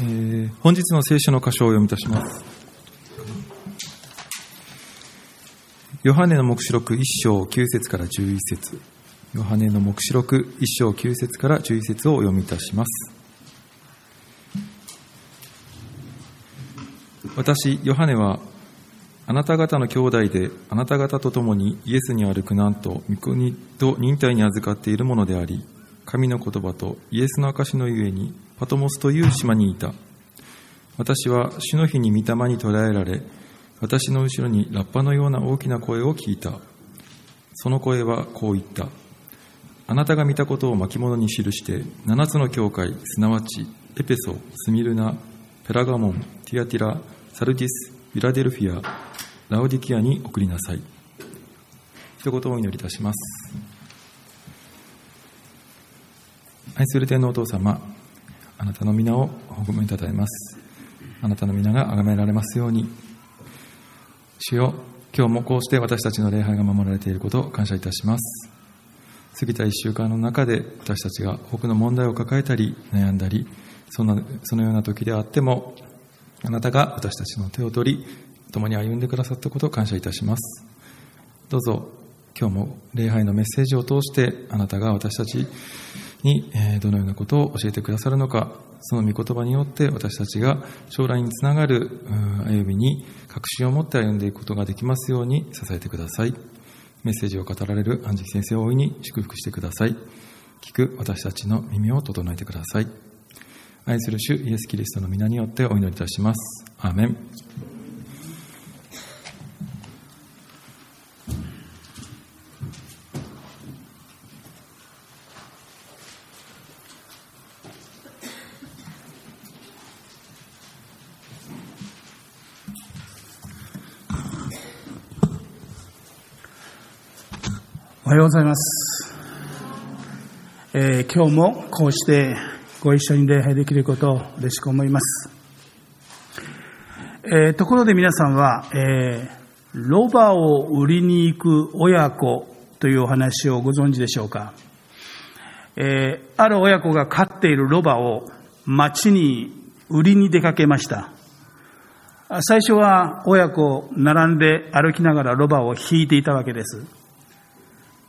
えー本日の聖書の箇所を読みいたします。ヨハネの黙示録1章9節から11節ヨハネの黙示録1章9節から11節をお読みいたします。私、ヨハネは、あなた方の兄弟で、あなた方と共にイエスにある苦難と御国と忍耐に預かっているものであり、神の言葉とイエスの証のゆえに、パトモスという島にいた。私は主の日に御霊に捕らえられ、私の後ろにラッパのような大きな声を聞いた。その声はこう言った。あなたが見たことを巻物に記して、七つの教会、すなわち、エペソ、スミルナ、ペラガモン、ティアティラ、サルディス、フィラデルフィア、ラオディキアに送りなさい。一言お祈りいたします。愛する天皇お父様、あなたの皆をお褒めいただきます。あなたの皆が崇められますように。主よ、今日もこうして私たちの礼拝が守られていることを感謝いたします。過ぎた一週間の中で私たちが多くの問題を抱えたり悩んだり、そんなそのような時であっても、あなたが私たちの手を取り、共に歩んでくださったことを感謝いたします。どうぞ、今日も礼拝のメッセージを通して、あなたが私たちにどのようなことを教えてくださるのか、その御言葉によって私たちが将来につながる歩みに確信を持って歩んでいくことができますように支えてください。メッセージを語られる安食先生を大いに祝福してください。聞く私たちの耳を整えてください。愛する主イエス・キリストの皆によってお祈りいたします。アーメン。おはようございます。えー今日もこうしてご一緒に礼拝できることを嬉しく思います。えーところで皆さんは、えーロバを売りに行く親子というお話をご存知でしょうか、えある親子が飼っているロバを町に売りに出かけました。最初は親子並んで歩きながらロバを引いていたわけです。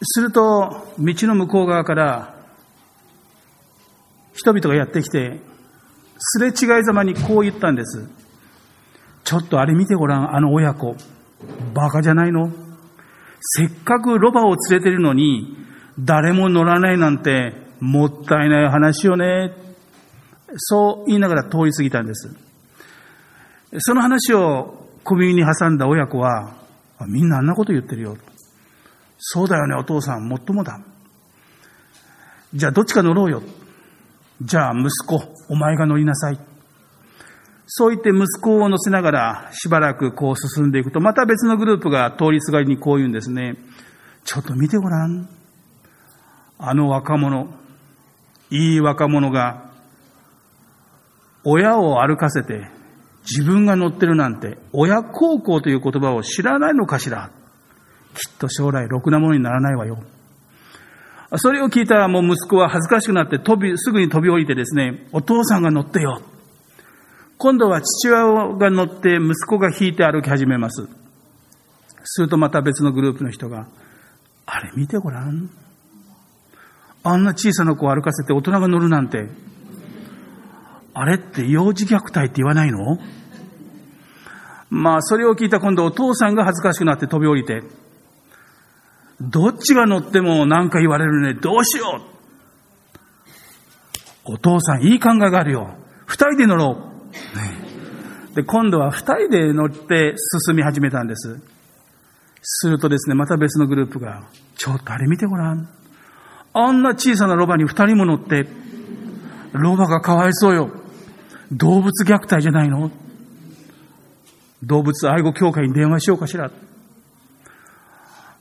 すると、道の向こう側から、人々がやってきて、すれ違いざまにこう言ったんです。ちょっとあれ見てごらん、あの親子。バカじゃないの？せっかくロバを連れてるのに、誰も乗らないなんて、もったいない話よね。そう言いながら通り過ぎたんです。その話を小耳に挟んだ親子は、みんなあんなこと言ってるよ。そうだよね、お父さん、もっともだ。じゃあ、どっちか乗ろうよ。じゃあ、息子、お前が乗りなさい。そう言って息子を乗せながら、しばらくこう進んでいくと、また別のグループが通りすがりにこう言うんですね。ちょっと見てごらん。あの若者、いい若者が、親を歩かせて、自分が乗ってるなんて、親孝行という言葉を知らないのかしら。きっと将来ろくなものにならないわよ。それを聞いたらもう息子は恥ずかしくなって飛び、すぐに飛び降りてですね、お父さんが乗ってよ。今度は父親が乗って息子が引いて歩き始めます。するとまた別のグループの人が、あれ見てごらん。あんな小さな子を歩かせて大人が乗るなんて、あれって幼児虐待って言わないの？まあ、それを聞いた今度お父さんが恥ずかしくなって飛び降りて、どっちが乗っても何か言われるね。どうしよう。お父さん、いい考えがあるよ。二人で乗ろう。ねで、今度は二人で乗って進み始めたんです。するとですね、また別のグループが、ちょっとあれ見てごらん。あんな小さなロバに二人も乗って、ロバがかわいそうよ。動物虐待じゃないの？動物愛護協会に電話しようかしら。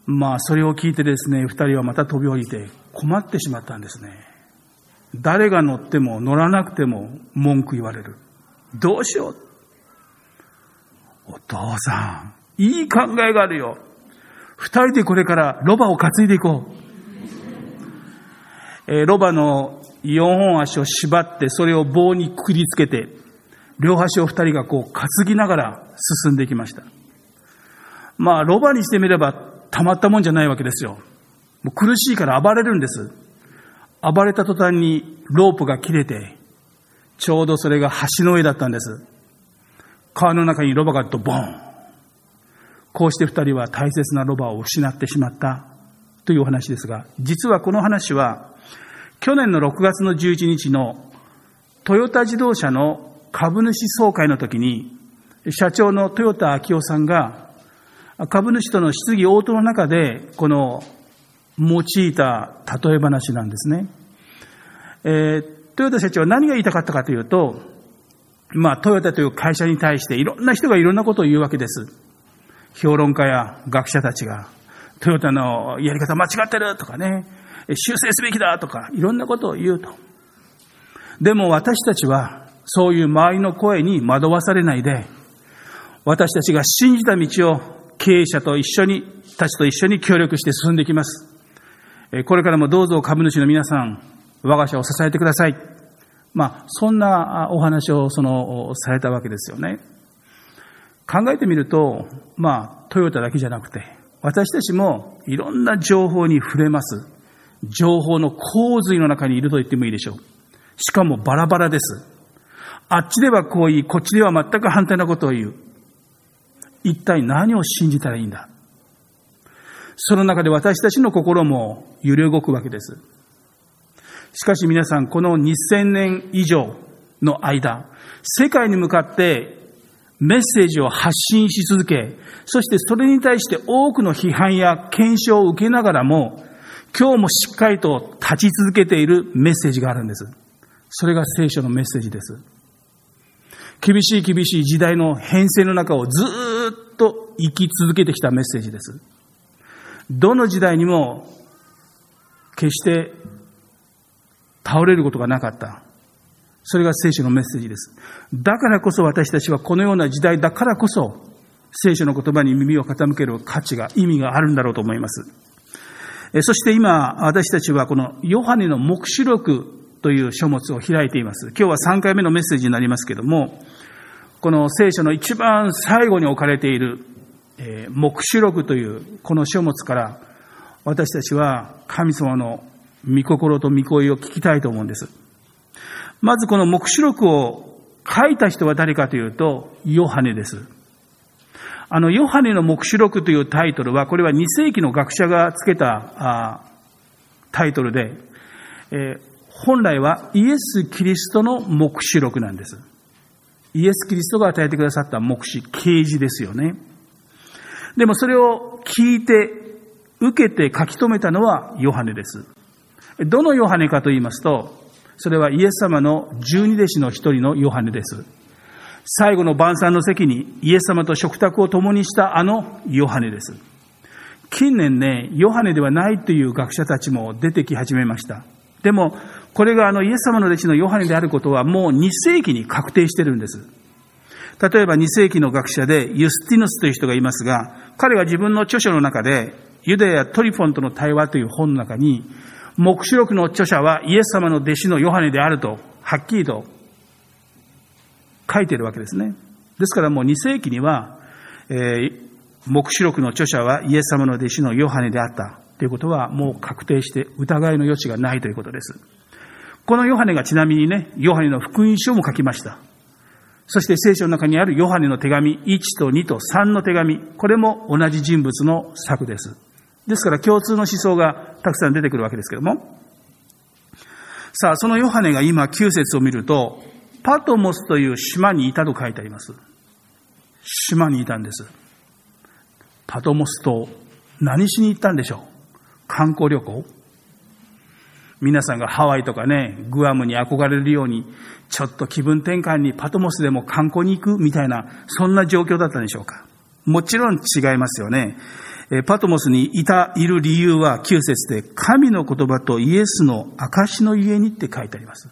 まあ、それを聞いてですね、二人はまた飛び降りて困ってしまったんですね。誰が乗っても乗らなくても文句言われる。どうしよう。お父さん、いい考えがあるよ。二人でこれからロバを担いでいこう。えーロバの四本足を縛って、それを棒にくくりつけて、両端を二人がこう担ぎながら進んでいきました。まあ、ロバにしてみればたまったもんじゃないわけですよ。もう苦しいから暴れるんです。暴れた途端にロープが切れて、ちょうどそれが橋の上だったんです。川の中にロバがドボン。こうして二人は大切なロバを失ってしまったというお話ですが、実はこの話は、去年の6月の11日のトヨタ自動車の株主総会の時に、社長の豊田昭夫さんが、株主との質疑応答の中で、この用いた例え話なんですね。えー、豊田社長は何が言いたかったかというと、まあ、トヨタという会社に対していろんな人がいろんなことを言うわけです。評論家や学者たちが、トヨタのやり方間違ってるとかね、修正すべきだとか、いろんなことを言うと。でも私たちは、そういう周りの声に惑わされないで、私たちが信じた道を経営者と一緒に、たちと一緒に協力して進んでいきます。これからもどうぞ株主の皆さん、我が社を支えてください。まあ、そんなお話をその、されたわけですよね。考えてみると、まあ、トヨタだけじゃなくて、私たちもいろんな情報に触れます。情報の洪水の中にいると言ってもいいでしょう。しかもバラバラです。あっちではこう言い、こっちでは全く反対なことを言う。一体何を信じたらいいんだ？その中で私たちの心も揺れ動くわけです。しかし皆さん、この2000年以上の間、世界に向かってメッセージを発信し続け、そしてそれに対して多くの批判や検証を受けながらも、今日もしっかりと立ち続けているメッセージがあるんです。それが聖書のメッセージです。厳しい厳しい時代の変遷の中をずっと生き続けてきたメッセージです。どの時代にも決して倒れることがなかった。それが聖書のメッセージです。だからこそ私たちはこのような時代だからこそ聖書の言葉に耳を傾ける価値が、意味があるんだろうと思います。そして今、私たちはこのヨハネの目視録という書物を開いています。今日は3回目のメッセージになりますけども、この聖書の一番最後に置かれている、えー、目視録というこの書物から私たちは神様の御心と御声を聞きたいと思うんです。まずこの目視録を書いた人は誰かというと、ヨハネです。あの、ヨハネの目視録というタイトルは、これは2世紀の学者がつけたあタイトルで、えー、本来はイエス・キリストの目視録なんです。イエス・キリストが与えてくださった目視、啓示ですよね。でもそれを聞いて、受けて書き留めたのはヨハネです。どのヨハネかと言いますと、それはイエス様の十二弟子の一人のヨハネです。最後の晩餐の席にイエス様と食卓を共にしたあのヨハネです。近年ね、ヨハネではないという学者たちも出てき始めました。でも、これがあのイエス様の弟子のヨハネであることはもう2世紀に確定してるんです。例えば2世紀の学者でユスティヌスという人がいますが、彼は自分の著書の中で、ユダヤ・トリフォンとの対話という本の中に、目視録の著者はイエス様の弟子のヨハネであると、はっきりと書いているわけですね。ですからもう2世紀には、えー、目視録の著者はイエス様の弟子のヨハネであったということはもう確定して疑いの余地がないということです。このヨハネがちなみにね、ヨハネの福音書も書きました。そして聖書の中にあるヨハネの手紙1と2と3の手紙、これも同じ人物の作です。ですから共通の思想がたくさん出てくるわけですけども。さあ、そのヨハネが今9節を見ると、パトモスという島にいたと書いてあります。島にいたんです。パトモス島、何しに行ったんでしょう？観光旅行？皆さんがハワイとかね、グアムに憧れるように、ちょっと気分転換にパトモスでも観光に行くみたいな、そんな状況だったんでしょうか。もちろん違いますよね。パトモスにいた、いる理由は9節で、神の言葉とイエスの証の家にって書いてあります。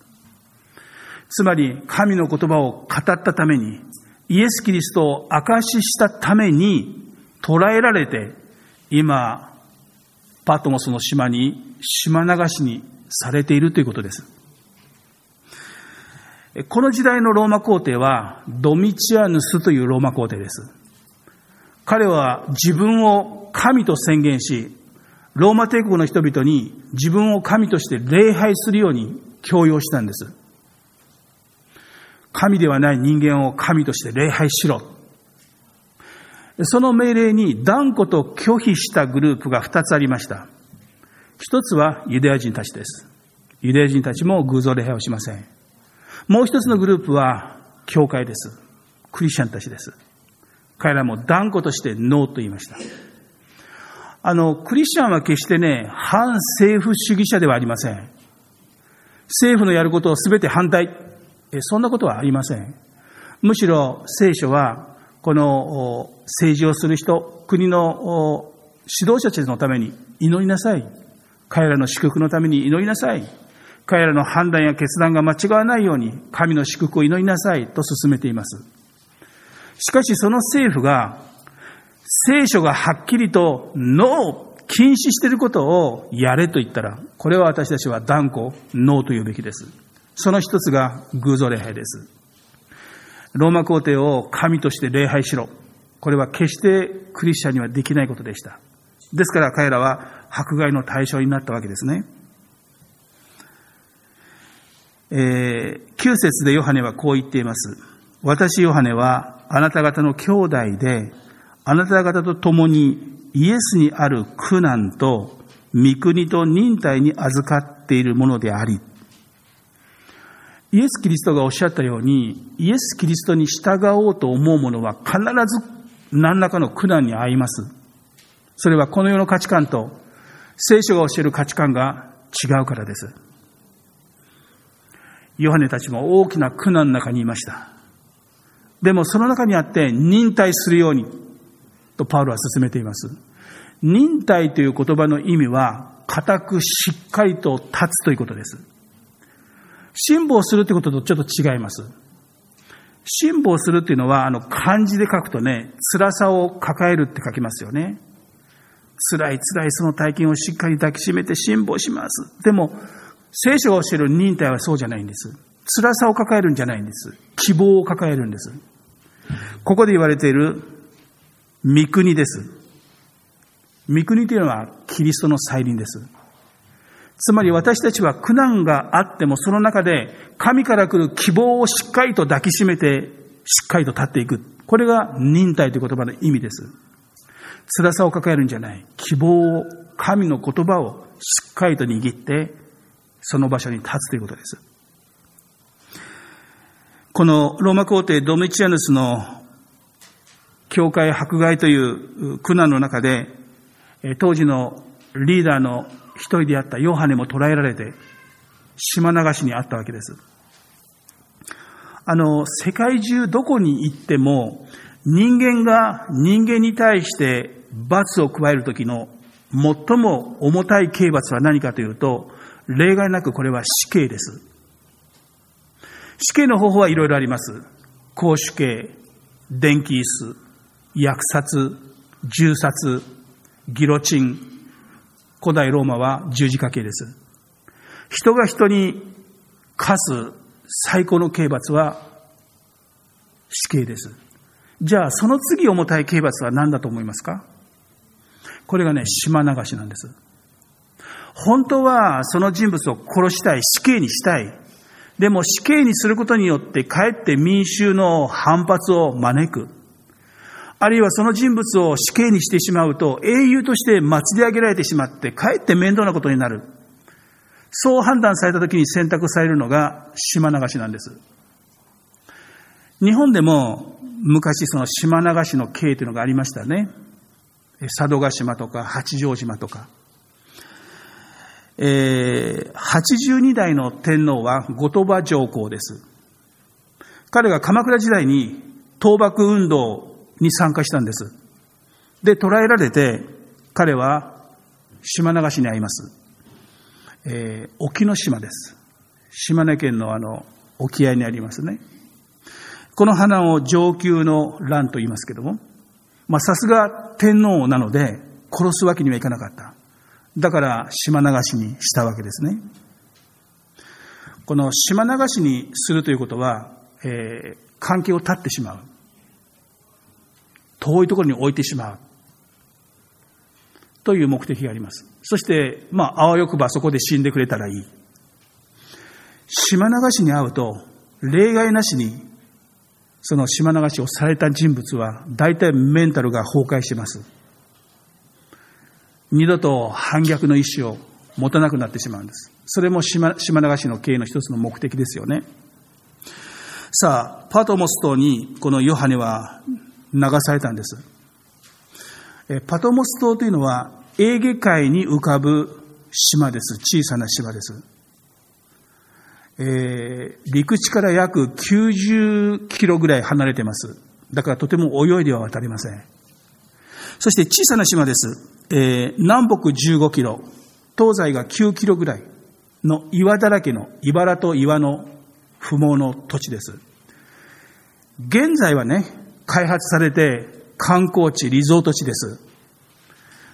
つまり、神の言葉を語ったために、イエス・キリストを証ししたために捉えられて、今、パトモスの島に、島流しにされているということです。この時代のローマ皇帝はドミチアヌスというローマ皇帝です。彼は自分を神と宣言し、ローマ帝国の人々に自分を神として礼拝するように強要したんです。神ではない人間を神として礼拝しろ。その命令に断固と拒否したグループが2つありました。一つはユダヤ人たちです。ユダヤ人たちも偶像礼拝をしません。もう一つのグループは教会です。クリスチャンたちです。彼らも断固としてノーと言いました。あの、クリスチャンは決してね、反政府主義者ではありません。政府のやることを全て反対。そんなことはありません。むしろ聖書は、この政治をする人、国の指導者たちのために祈りなさい。彼らの祝福のために祈りなさい。彼らの判断や決断が間違わないように、神の祝福を祈りなさいと進めています。しかしその政府が、聖書がはっきりとノー、禁止していることをやれと言ったら、これは私たちは断固ノーと言うべきです。その一つが偶像礼拝です。ローマ皇帝を神として礼拝しろ。これは決してクリスチャンにはできないことでした。ですから彼らは迫害の対象になったわけですね。えー、9節でヨハネはこう言っています。私ヨハネはあなた方の兄弟で、あなた方と共にイエスにある苦難と御国と忍耐に預かっているものであり、イエス・キリストがおっしゃったように、イエス・キリストに従おうと思う者は必ず何らかの苦難に遭います。それはこの世の価値観と聖書が教える価値観が違うからです。ヨハネたちも大きな苦難の中にいました。でもその中にあって忍耐するようにとパウロは進めています。忍耐という言葉の意味は固くしっかりと立つということです。辛抱するということとちょっと違います。辛抱するっていうのは、あの、漢字で書くとね、辛さを抱えるって書きますよね。辛い辛いその体験をしっかり抱きしめて辛抱します。でも、聖書が教える忍耐はそうじゃないんです。辛さを抱えるんじゃないんです。希望を抱えるんです。ここで言われている御国です。御国というのはキリストの再臨です。つまり私たちは苦難があってもその中で神から来る希望をしっかりと抱きしめてしっかりと立っていく。これが忍耐という言葉の意味です。辛さを抱えるんじゃない。希望を、神の言葉をしっかりと握ってその場所に立つということです。このローマ皇帝ドメチアヌスの教会迫害という苦難の中で、当時のリーダーの一人であったヨハネも捕らえられて、島流しにあったわけです。あの、世界中どこに行っても、人間が人間に対して罰を加えるときの最も重たい刑罰は何かというと、例外なくこれは死刑です。死刑の方法はいろいろあります。公主刑、電気椅子、虐殺、銃殺、ギロチン。古代ローマは十字架刑です。人が人に課す最高の刑罰は死刑です。じゃあ、その次重たい刑罰は何だと思いますか？これがね、島流しなんです。本当はその人物を殺したい、死刑にしたい。でも死刑にすることによってかえって民衆の反発を招く。あるいはその人物を死刑にしてしまうと英雄として祭り上げられてしまってかえって面倒なことになる。そう判断された時に選択されるのが島流しなんです。日本でも昔その島流しの刑というのがありましたね。佐渡島とか八丈島とか。えー、82代の天皇は後鳥羽上皇です。彼が鎌倉時代に倒幕運動に参加したんです。で、捕らえられて、彼は島流しに遭います。えー、沖ノ島です。島根県のあの、沖合にありますね。この花を上級の乱と言いますけども、まあさすが天皇なので殺すわけにはいかなかった。だから島流しにしたわけですね。この島流しにするということは、えー、関係を断ってしまう。遠いところに置いてしまう。という目的があります。そして、まあ、あわよくばそこで死んでくれたらいい。島流しに会うと、例外なしに、その島流しをされた人物は、大体メンタルが崩壊します。二度と反逆の意志を持たなくなってしまうんです。それも島島流しの経営の一つの目的ですよね。さあ、パトモス島にこのヨハネは流されたんです。パトモス島というのはエーゲ海に浮かぶ島です。小さな島です。えー、陸地から約90キロぐらい離れてます。だからとても泳いでは渡りません。そして小さな島です。えー、南北15キロ、東西が9キロぐらいの岩だらけの茨と岩の不毛の土地です。現在はね、開発されて観光地、リゾート地です。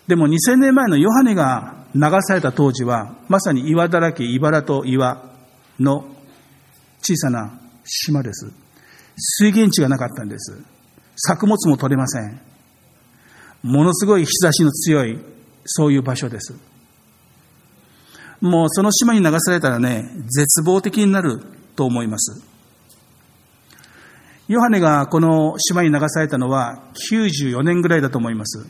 でも2000年前のヨハネが流された当時は、まさに岩だらけ、茨と岩の小さな島です。水源地がなかったんです。作物も取れません。ものすごい日差しの強い、そういう場所です。もうその島に流されたらね、絶望的になると思います。ヨハネがこの島に流されたのは94年ぐらいだと思います。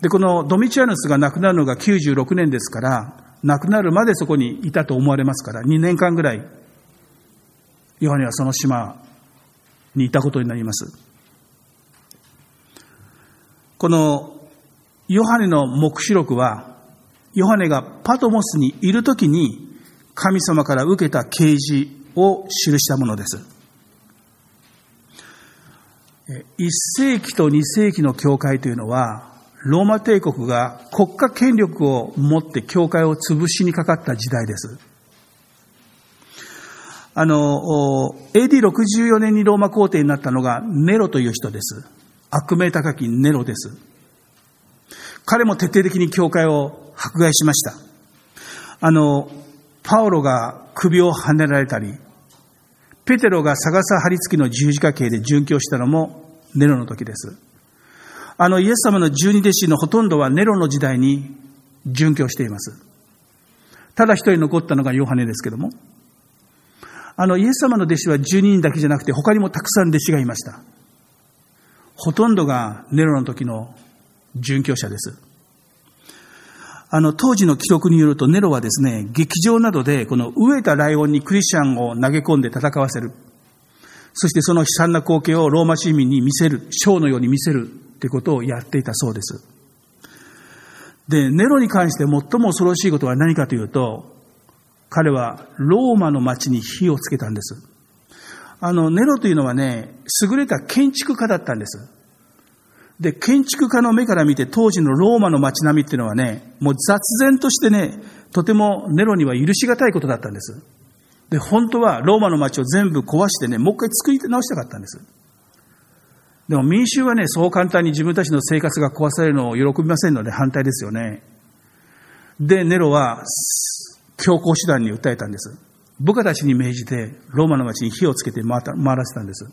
で、このドミチアヌスが亡くなるのが96年ですから、亡くなるまでそこにいたと思われますから、2年間ぐらい、ヨハネはその島にいたことになります。このヨハネの目視録は、ヨハネがパトモスにいるときに神様から受けた啓示を記したものです。1世紀と2世紀の教会というのは、ローマ帝国が国家権力を持って教会を潰しにかかった時代です。あの、AD64 年にローマ皇帝になったのがネロという人です。悪名高きネロです。彼も徹底的に教会を迫害しました。あの、パオロが首をはねられたり、ペテロが逆さ張り付きの十字架形で殉教したのもネロの時です。あのイエス様の十二弟子のほとんどはネロの時代に殉教しています。ただ一人残ったのがヨハネですけども、あのイエス様の弟子は十二人だけじゃなくて他にもたくさん弟子がいました。ほとんどがネロの時の殉教者です。あの、当時の記録によるとネロはですね、劇場などでこの飢えたライオンにクリスチャンを投げ込んで戦わせる。そしてその悲惨な光景をローマ市民に見せる、ショーのように見せるってことをやっていたそうです。で、ネロに関して最も恐ろしいことは何かというと、彼はローマの町に火をつけたんです。あの、ネロというのはね、優れた建築家だったんです。で、建築家の目から見て当時のローマの街並みっていうのはね、もう雑然としてね、とてもネロには許しがたいことだったんです。で、本当はローマの街を全部壊してね、もう一回作り直したかったんです。でも民衆はね、そう簡単に自分たちの生活が壊されるのを喜びませんので反対ですよね。で、ネロは強行手段に訴えたんです。部下たちに命じて、ローマの町に火をつけて回らせたんです。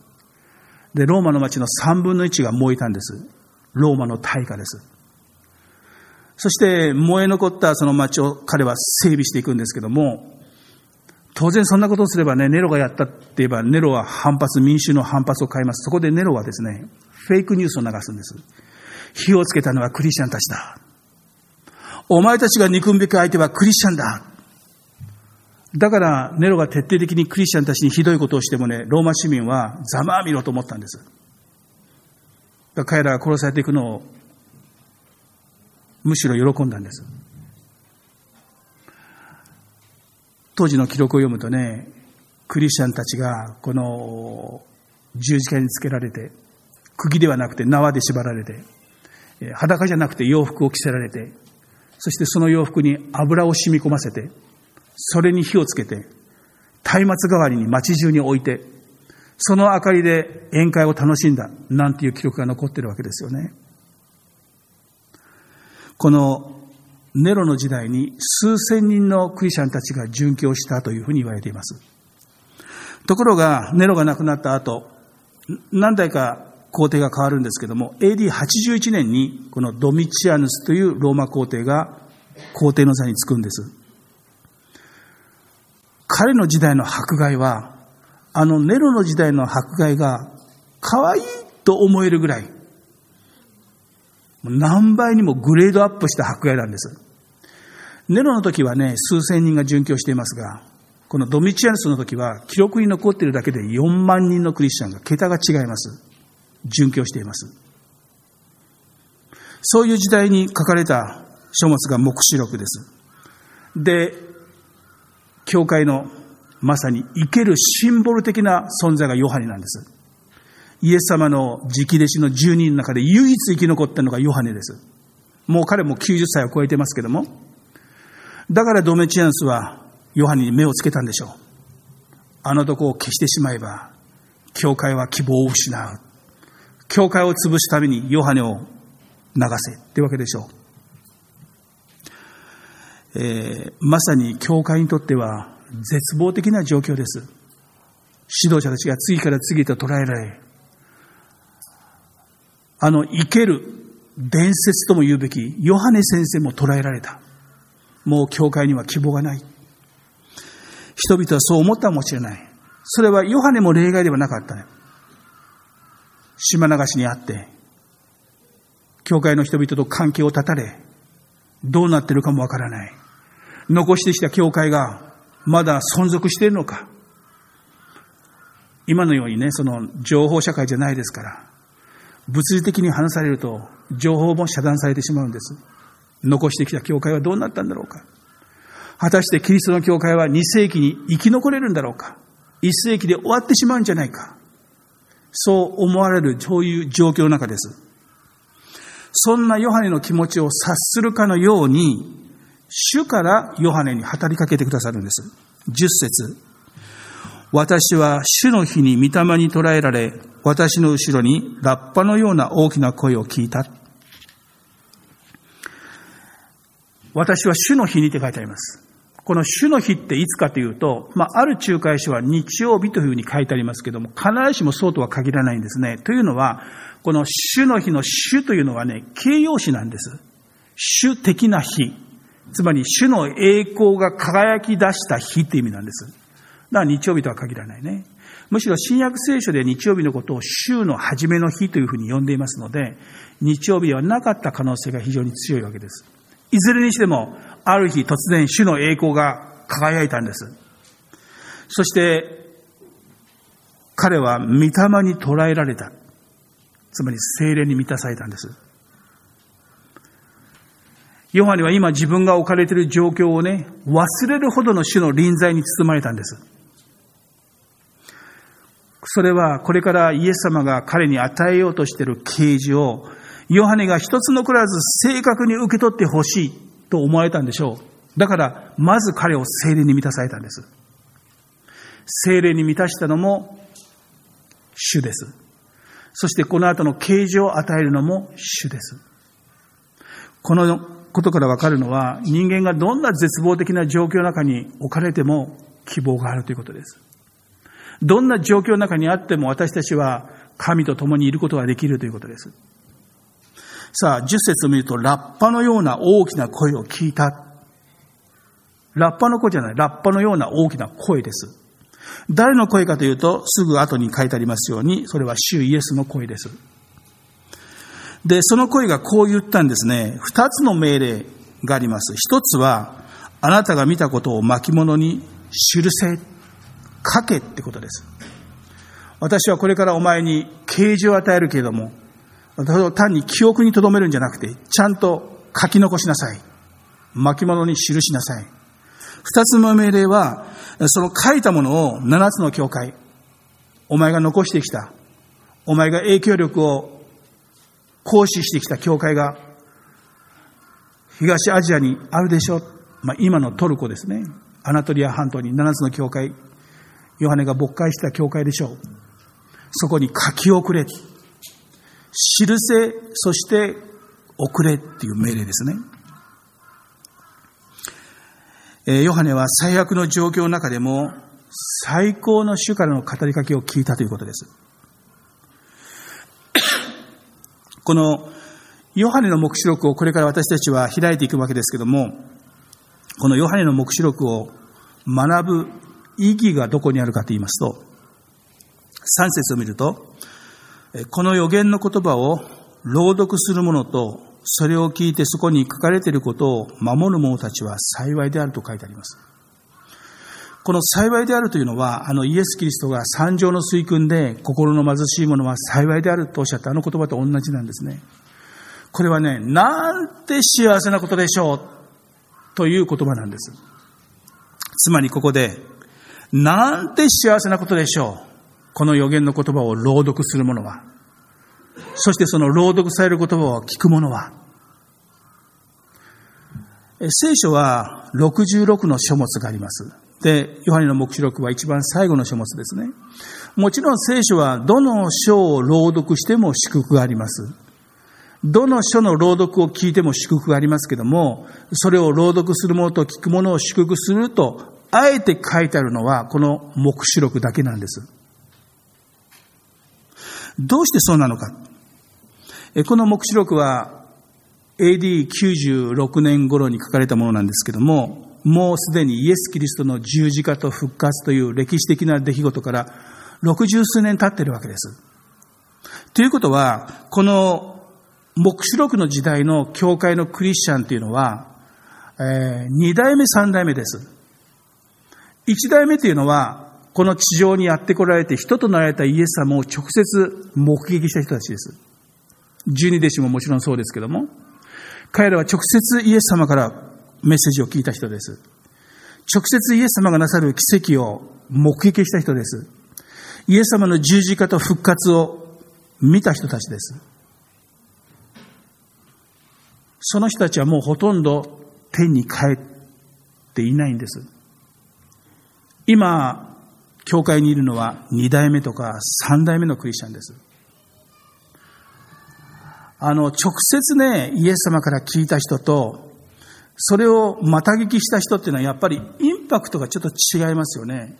で、ローマの町の三分の一が燃えたんです。ローマの大火です。そして燃え残ったその町を彼は整備していくんですけども、当然そんなことをすればね、ネロがやったって言えば、ネロは反発、民衆の反発を買います。そこでネロはですね、フェイクニュースを流すんです。火をつけたのはクリスチャンたちだ。お前たちが憎むべき相手はクリスチャンだ。だから、ネロが徹底的にクリスチャンたちにひどいことをしてもね、ローマ市民はざまあみろと思ったんです。彼らが殺されていくのを、むしろ喜んだんです。当時の記録を読むとね、クリスチャンたちがこの十字架につけられて、釘ではなくて縄で縛られて、裸じゃなくて洋服を着せられて、そしてその洋服に油を染み込ませて、それに火をつけて、松明代わりに街中に置いて、その明かりで宴会を楽しんだ、なんていう記録が残ってるわけですよね。このネロの時代に数千人のクリスチャンたちが殉教したというふうに言われています。ところが、ネロが亡くなった後、何代か皇帝が変わるんですけども、AD81 年にこのドミチアヌスというローマ皇帝が皇帝の座につくんです。彼の時代の迫害は、あのネロの時代の迫害が可愛いと思えるぐらい、何倍にもグレードアップした迫害なんです。ネロの時はね、数千人が殉教していますが、このドミチアヌスの時は記録に残っているだけで4万人のクリスチャンが桁が違います。殉教しています。そういう時代に書かれた書物が黙示録です。で、教会のまさに生けるシンボル的な存在がヨハネなんです。イエス様の直弟子の10人の中で唯一生き残ったのがヨハネです。もう彼も90歳を超えてますけども。だからドメチアンスはヨハネに目をつけたんでしょう。あの男を消してしまえば、教会は希望を失う。教会を潰すためにヨハネを流せってわけでしょう。えー、まさに教会にとっては絶望的な状況です。指導者たちが次から次へと捉えられ、あの生ける伝説とも言うべきヨハネ先生も捉えられた。もう教会には希望がない。人々はそう思ったかもしれない。それはヨハネも例外ではなかったね。島流しにあって、教会の人々と関係を断たれ、どうなってるかもわからない。残してきた教会がまだ存続しているのか。今のようにね、その情報社会じゃないですから、物理的に話されると情報も遮断されてしまうんです。残してきた教会はどうなったんだろうか。果たしてキリストの教会は2世紀に生き残れるんだろうか。1世紀で終わってしまうんじゃないか。そう思われる、そういう状況の中です。そんなヨハネの気持ちを察するかのように、主からヨハネに語りかけてくださるんです。10節私は主の日に御霊に捕らえられ、私の後ろにラッパのような大きな声を聞いた。私は主の日にって書いてあります。この主の日っていつかというと、まあ、ある仲介書は日曜日というふうに書いてありますけども、必ずしもそうとは限らないんですね。というのは、この主の日の主というのはね、形容詞なんです。主的な日。つまり主の栄光が輝き出した日って意味なんです。だから日曜日とは限らないね。むしろ新約聖書で日曜日のことを週の初めの日というふうに呼んでいますので、日曜日ではなかった可能性が非常に強いわけです。いずれにしても、ある日突然主の栄光が輝いたんです。そして、彼は御霊に捕らえられた。つまり精霊に満たされたんです。ヨハネは今自分が置かれている状況をね、忘れるほどの主の臨在に包まれたんです。それはこれからイエス様が彼に与えようとしている啓示を、ヨハネが一つ残らず正確に受け取ってほしいと思われたんでしょう。だから、まず彼を精霊に満たされたんです。精霊に満たしたのも主です。そしてこの後の啓示を与えるのも主です。このことからわかるのは、人間がどんな絶望的な状況の中に置かれても希望があるということです。どんな状況の中にあっても私たちは神と共にいることができるということです。さあ、10節を見ると、ラッパのような大きな声を聞いた。ラッパの声じゃない、ラッパのような大きな声です。誰の声かというと、すぐ後に書いてありますように、それは主イエスの声です。で、その声がこう言ったんですね。二つの命令があります。一つは、あなたが見たことを巻物に記せ、書けってことです。私はこれからお前に啓示を与えるけれども、単に記憶に留めるんじゃなくて、ちゃんと書き残しなさい。巻物に記しなさい。二つの命令は、その書いたものを七つの教会、お前が残してきた、お前が影響力を行使してきた教会が、東アジアにあるでしょう。まあ、今のトルコですね。アナトリア半島に七つの教会、ヨハネが勃会した教会でしょう。そこに書き遅れ。知るせ、そして遅れっていう命令ですね。えヨハネは最悪の状況の中でも最高の主からの語りかけを聞いたということです。このヨハネの目視録をこれから私たちは開いていくわけですけども、このヨハネの目視録を学ぶ意義がどこにあるかと言いますと、3節を見ると、この予言の言葉を朗読する者と、それを聞いてそこに書かれていることを守る者たちは幸いであると書いてあります。この幸いであるというのは、あのイエス・キリストが三条の水訓で心の貧しい者は幸いであるとおっしゃったあの言葉と同じなんですね。これはね、なんて幸せなことでしょうという言葉なんです。つまりここで、なんて幸せなことでしょう。この予言の言葉を朗読する者は。そしてその朗読される言葉を聞く者は。聖書は66の書物があります。で、ヨハネの目視録は一番最後の書物ですね。もちろん聖書はどの書を朗読しても祝福があります。どの書の朗読を聞いても祝福がありますけども、それを朗読する者と聞く者を祝福すると、あえて書いてあるのはこの目視録だけなんです。どうしてそうなのか。この目視録は AD96 年頃に書かれたものなんですけども、もうすでにイエス・キリストの十字架と復活という歴史的な出来事から六十数年経ってるわけです。ということは、この目視録の時代の教会のクリスチャンというのは、えー、2代目、3代目です。1代目というのは、この地上にやってこられて人となられたイエス様を直接目撃した人たちです。十二弟子ももちろんそうですけども、彼らは直接イエス様からメッセージを聞いた人です。直接イエス様がなさる奇跡を目撃した人です。イエス様の十字架と復活を見た人たちです。その人たちはもうほとんど天に帰っていないんです。今、教会にいるのは二代目とか三代目のクリスチャンです。あの、直接ね、イエス様から聞いた人と、それをまた聞きした人っていうのはやっぱりインパクトがちょっと違いますよね。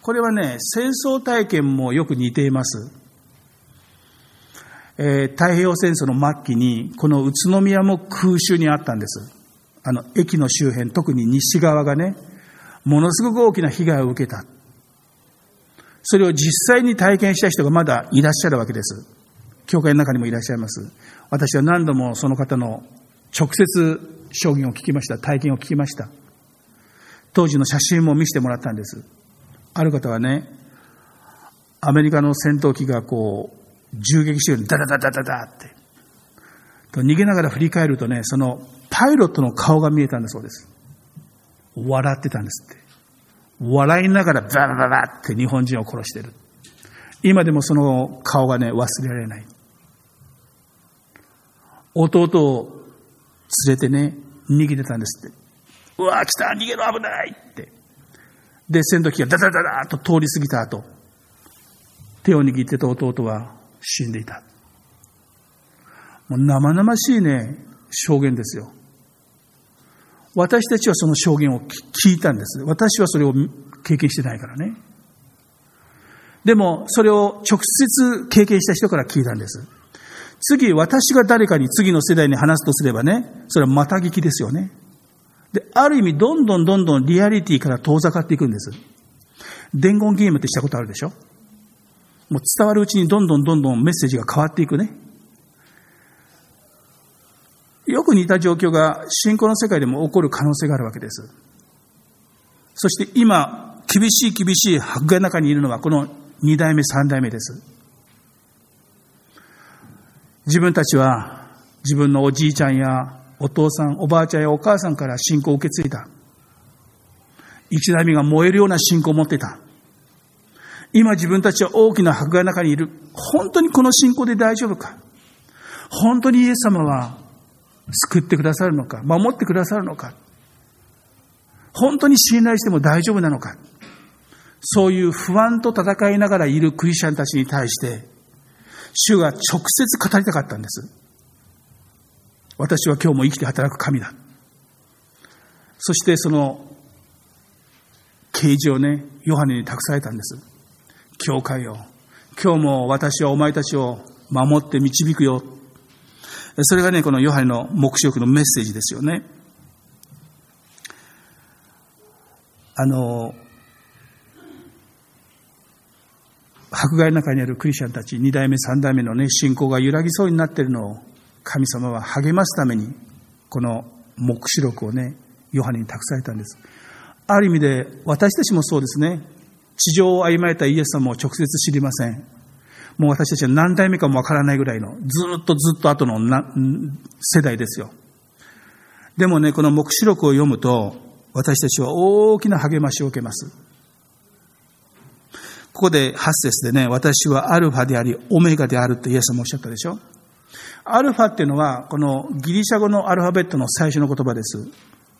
これはね、戦争体験もよく似ています。えー、太平洋戦争の末期に、この宇都宮も空襲にあったんです。あの、駅の周辺、特に西側がね、ものすごく大きな被害を受けた。それを実際に体験した人がまだいらっしゃるわけです。教会の中にもいらっしゃいます。私は何度もその方の直接証言を聞きました。体験を聞きました。当時の写真も見せてもらったんです。ある方はね、アメリカの戦闘機がこう、銃撃してるダダダダダダって。と逃げながら振り返るとね、そのパイロットの顔が見えたんだそうです。笑ってたんですって。笑いながらバラバラって日本人を殺してる。今でもその顔がね、忘れられない。弟を連れてね、逃げてたんですって。うわ来た逃げろ危ないって。で、戦闘機がダダダダーと通り過ぎた後、手を握ってた弟は死んでいた。もう生々しいね、証言ですよ。私たちはその証言を聞いたんです。私はそれを経験してないからね。でも、それを直接経験した人から聞いたんです。次、私が誰かに次の世代に話すとすればね、それはまた聞きですよね。で、ある意味、どんどんどんどんリアリティから遠ざかっていくんです。伝言ゲームってしたことあるでしょ？もう伝わるうちにどんどんどんどんメッセージが変わっていくね。よく似た状況が信仰の世界でも起こる可能性があるわけです。そして今、厳しい厳しい迫害の中にいるのはこの二代目、三代目です。自分たちは自分のおじいちゃんやお父さん、おばあちゃんやお母さんから信仰を受け継いだ。一代目が燃えるような信仰を持っていた。今自分たちは大きな迫害の中にいる。本当にこの信仰で大丈夫か本当にイエス様は救ってくださるのか守ってくださるのか本当に信頼しても大丈夫なのかそういう不安と戦いながらいるクリスチャンたちに対して、主が直接語りたかったんです。私は今日も生きて働く神だ。そしてその啓示をね、ヨハネに託されたんです。教会よ。今日も私はお前たちを守って導くよ。それがね、このヨハネの目視録のメッセージですよね。あの、迫害の中にあるクリスチャンたち、2代目、3代目のね、信仰が揺らぎそうになっているのを、神様は励ますために、この目視録をね、ヨハネに託されたんです。ある意味で、私たちもそうですね。地上を歩まれたイエス様を直接知りません。もう私たちは何代目かもわからないぐらいの、ずっとずっと後の世代ですよ。でもね、この目視録を読むと、私たちは大きな励ましを受けます。ここで8節でね、私はアルファであり、オメガであるってイエス様おっしゃったでしょアルファっていうのは、このギリシャ語のアルファベットの最初の言葉です。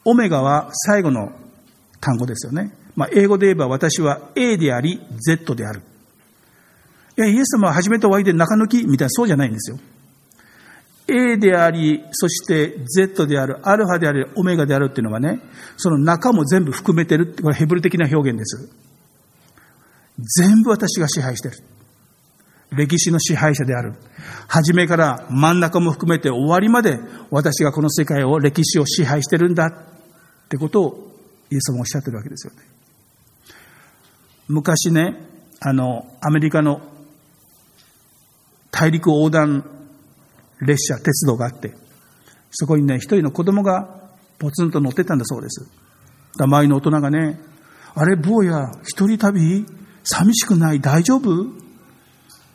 オメガは最後の単語ですよね。まあ、英語で言えば私は A であり、Z である。いや、イエス様は初めと終わりで中抜きみたいな、そうじゃないんですよ。A であり、そして Z である、アルファである、オメガであるっていうのはね、その中も全部含めてるって、これヘブル的な表現です。全部私が支配してる。歴史の支配者である。初めから真ん中も含めて終わりまで私がこの世界を、歴史を支配してるんだってことをイエス様おっしゃってるわけですよね。昔ね、あの、アメリカの大陸横断列車、鉄道があって、そこにね、一人の子供がポツンと乗ってたんだそうです。周りの大人がね、あれ、坊や、一人旅寂しくない大丈夫？っ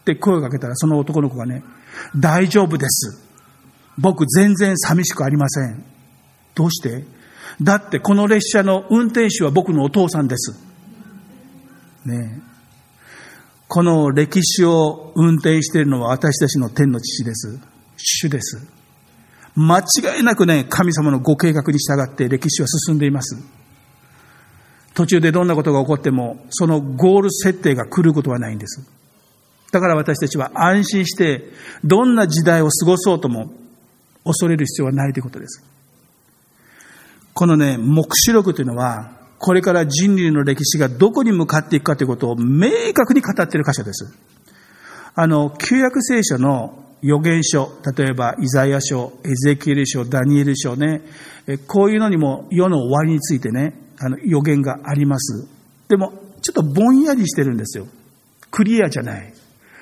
て声をかけたら、その男の子がね、大丈夫です。僕全然寂しくありません。どうしてだってこの列車の運転手は僕のお父さんです。ねえこの歴史を運転しているのは私たちの天の父です。主です。間違いなくね、神様のご計画に従って歴史は進んでいます。途中でどんなことが起こっても、そのゴール設定が来ることはないんです。だから私たちは安心して、どんな時代を過ごそうとも恐れる必要はないということです。このね、目視録というのは、これから人類の歴史がどこに向かっていくかということを明確に語っている箇所です。あの、旧約聖書の預言書、例えばイザヤ書、エゼキエル書、ダニエル書ね、こういうのにも世の終わりについてね、あの予言があります。でも、ちょっとぼんやりしてるんですよ。クリアじゃない。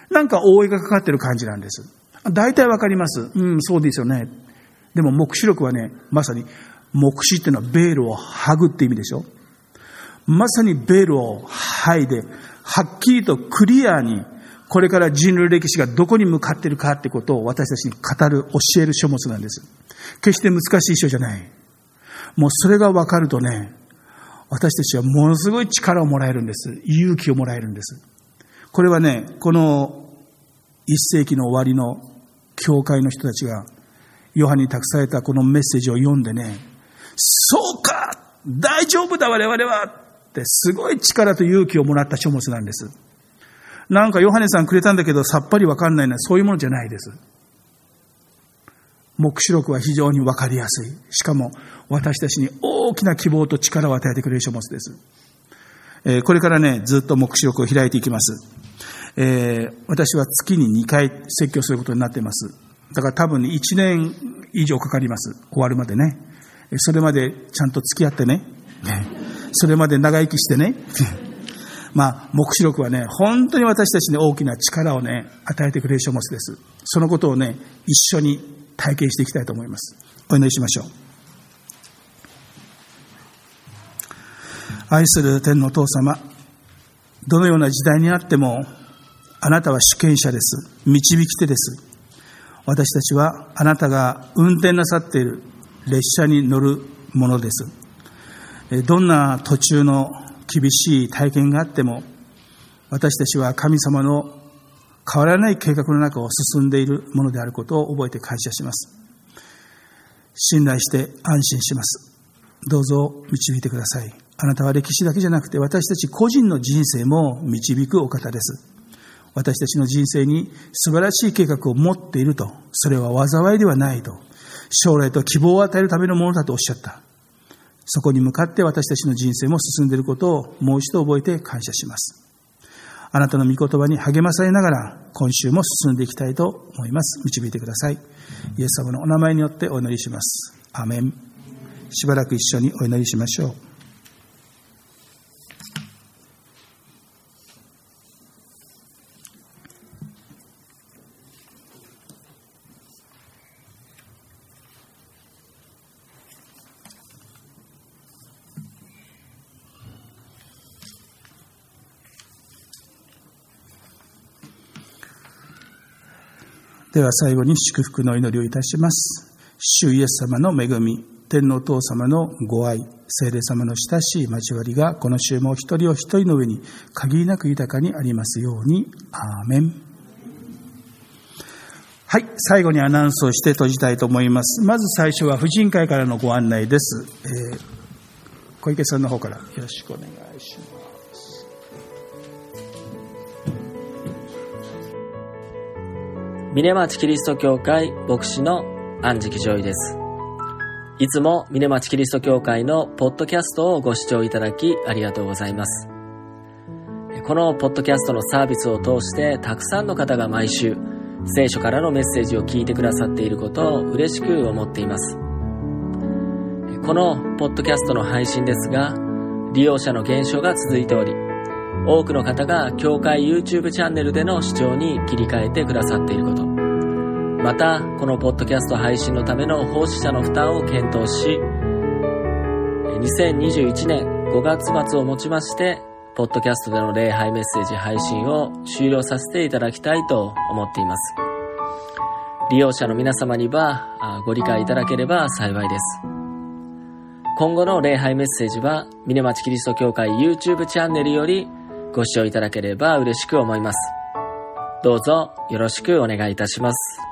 なんか覆いがかかってる感じなんです。大体わかります。うん、そうですよね。でも、目視録はね、まさに、目視っていうのはベールを剥ぐって意味でしょまさにベールを剥いで、はっきりとクリアに、これから人類歴史がどこに向かっているかってことを私たちに語る、教える書物なんです。決して難しい書じゃない。もうそれがわかるとね、私たちはものすごい力をもらえるんです。勇気をもらえるんです。これはね、この一世紀の終わりの教会の人たちが、ヨハネに託されたこのメッセージを読んでね、そうか大丈夫だ我々はってすごい力と勇気をもらった書物なんです。なんかヨハネさんくれたんだけどさっぱりわかんないのはそういうものじゃないです。目視録は非常にわかりやすい。しかも私たちに大きな希望と力を与えてくれる書物です。えー、これからね、ずっと目視録を開いていきます。えー、私は月に2回説教することになっています。だから多分1年以上かかります。終わるまでね。それまでちゃんと付き合ってね。それまで長生きしてね。まあ、目視録はね、本当に私たちに大きな力をね、与えてくれる書物です。そのことをね、一緒に体験していきたいと思います。お祈りしましょう。愛する天のお父様、どのような時代にあっても、あなたは主権者です。導き手です。私たちはあなたが運転なさっている列車に乗るものです。どんな途中の厳しい体験があっても、私たちは神様の変わらない計画の中を進んでいるものであることを覚えて感謝します。信頼して安心します。どうぞ導いてください。あなたは歴史だけじゃなくて私たち個人の人生も導くお方です。私たちの人生に素晴らしい計画を持っていると。それは災いではないと。将来と希望を与えるためのものだとおっしゃった。そこに向かって私たちの人生も進んでいることをもう一度覚えて感謝します。あなたの御言葉に励まされながら今週も進んでいきたいと思います。導いてください。イエス様のお名前によってお祈りします。アメン。しばらく一緒にお祈りしましょう。では最後に祝福の祈りをいたします。主イエス様の恵み、天皇父様のご愛、聖霊様の親しい交わりがこの週も一人お一人の上に限りなく豊かにありますように。アーメン。はい、最後にアナウンスをして閉じたいと思います。まず最初は婦人会からのご案内です。えー、小池さんの方からよろしくお願いします。峰町キリスト教会牧師の安食上位です。いつも峰町キリスト教会のポッドキャストをご視聴いただきありがとうございます。このポッドキャストのサービスを通してたくさんの方が毎週聖書からのメッセージを聞いてくださっていることを嬉しく思っています。このポッドキャストの配信ですが利用者の減少が続いており多くの方が教会 YouTube チャンネルでの視聴に切り替えてくださっていること。また、このポッドキャスト配信のための奉仕者の負担を検討し、2021年5月末をもちまして、ポッドキャストでの礼拝メッセージ配信を終了させていただきたいと思っています。利用者の皆様にはご理解いただければ幸いです。今後の礼拝メッセージは、峰町キリスト教会 YouTube チャンネルよりご視聴いただければ嬉しく思います。どうぞよろしくお願いいたします。